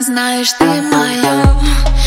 Знаешь, ты мое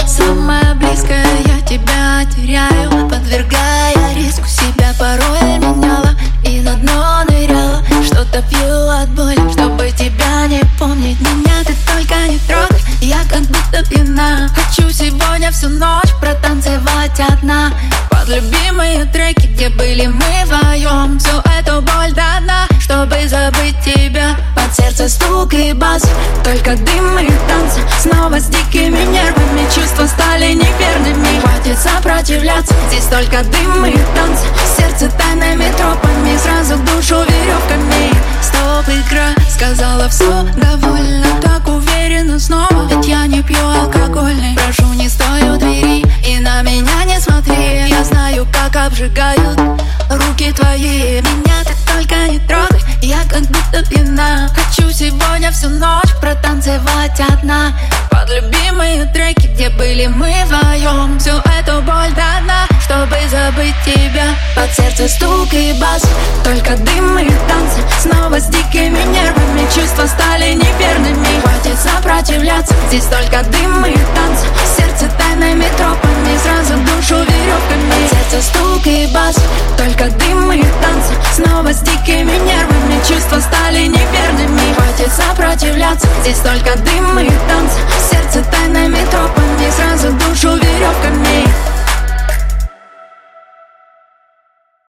самое близкое Я тебя теряю, подвергая риску Себя порой меняла и на дно ныряла. Что-то пью от боли, чтобы тебя не помнить. Меня ты только не трогай, я как будто пьяна. Хочу сегодня всю ночь протанцевать одна. Под любимые треки, где были мы вдвоем Всю эту боль до дна, чтобы забыть тебя. Под сердце стук и бас, только дым и танцы Снова с дикими нервами чувства стали неверными. Хватит сопротивляться, здесь только дым и танцы Сердце тайными тропами, сразу душу веревками. Стоп, игра, сказала все, довольно Так уверенно снова, ведь я не пью алкогольный Прошу, не стой у двери и на меня не смотри. Я знаю, как обжигают руки твои. Меня ты только протанцевать одна. Под любимые треки, где были мы вдвоем Всю эту боль до дна, чтобы забыть тебя. Под сердце стук и бас, только дым и танцы. Снова с дикими нервами, чувства стали неверными. Хватит сопротивляться, здесь только дым и танцы. Сердце тайными тропами, сразу сопротивляться, здесь только дым и танцы Сердце тайными